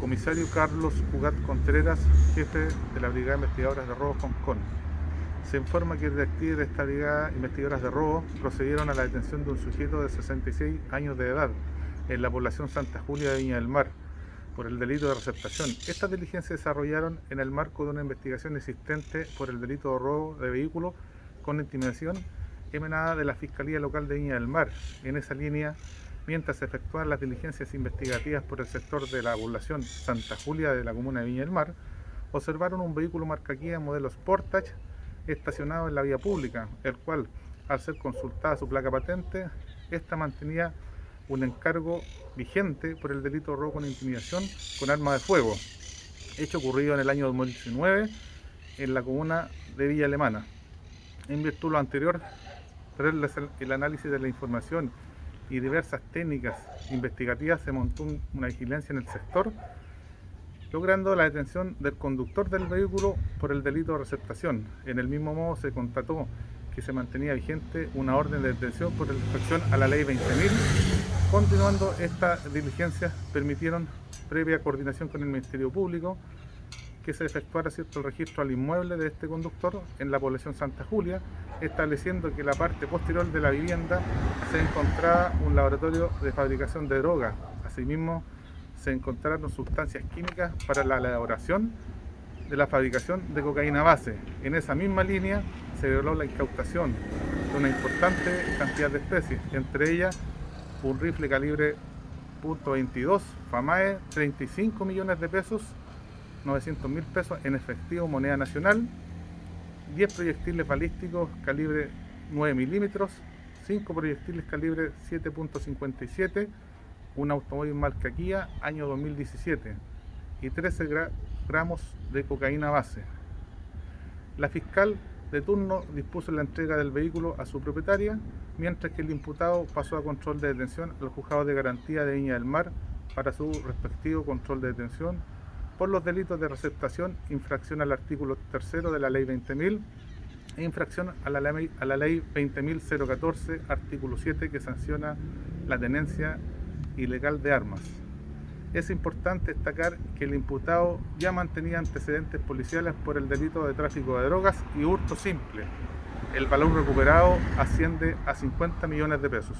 Comisario Carlos Cugat Contreras, jefe de la Brigada Investigadoras de Robo Concon. Se informa que detectives de esta Brigada Investigadoras de Robo procedieron a la detención de un sujeto de 66 años de edad en la población Santa Julia de Viña del Mar por el delito de receptación. Estas diligencias se desarrollaron en el marco de una investigación existente por el delito de robo de vehículo con intimidación emanada de la Fiscalía Local de Viña del Mar. En esa línea, mientras efectuaban las diligencias investigativas por el sector de la población Santa Julia de la comuna de Viña del Mar, observaron un vehículo marca Kia modelo Sportage estacionado en la vía pública, el cual, al ser consultada su placa patente, esta mantenía un encargo vigente por el delito de robo con intimidación con arma de fuego, hecho ocurrido en el año 2019 en la comuna de Villa Alemana. En virtud de lo anterior, tras el análisis de la información y diversas técnicas investigativas, se montó una vigilancia en el sector, logrando la detención del conductor del vehículo por el delito de receptación. En el mismo modo se constató que se mantenía vigente una orden de detención por infracción a la ley 20.000 Continuando estas diligencias permitieron, previa coordinación con el Ministerio Público, que se efectuara cierto registro al inmueble de este conductor en la población Santa Julia, estableciendo que la parte posterior de la vivienda se encontraba un laboratorio de fabricación de droga. Asimismo, se encontraron sustancias químicas para la elaboración de la fabricación de cocaína base. En esa misma línea se violó la incautación de una importante cantidad de especies, entre ellas un rifle calibre .22 FAMAE 35 millones de pesos 900 mil pesos en efectivo moneda nacional 10 proyectiles balísticos calibre 9 milímetros 5 proyectiles calibre 7.57 un automóvil marca Kia año 2017 y 13 gramos de cocaína base. La fiscal de turno dispuso la entrega del vehículo a su propietaria, mientras que el imputado pasó a control de detención al juzgado de garantía de Viña del Mar para su respectivo control de detención por los delitos de receptación, infracción al artículo tercero de la ley 20.000 e infracción a la ley, a la ley 20.014, artículo 7, que sanciona la tenencia ilegal de armas. Es importante destacar que el imputado ya mantenía antecedentes policiales por el delito de tráfico de drogas y hurto simple. El valor recuperado asciende a 50 millones de pesos.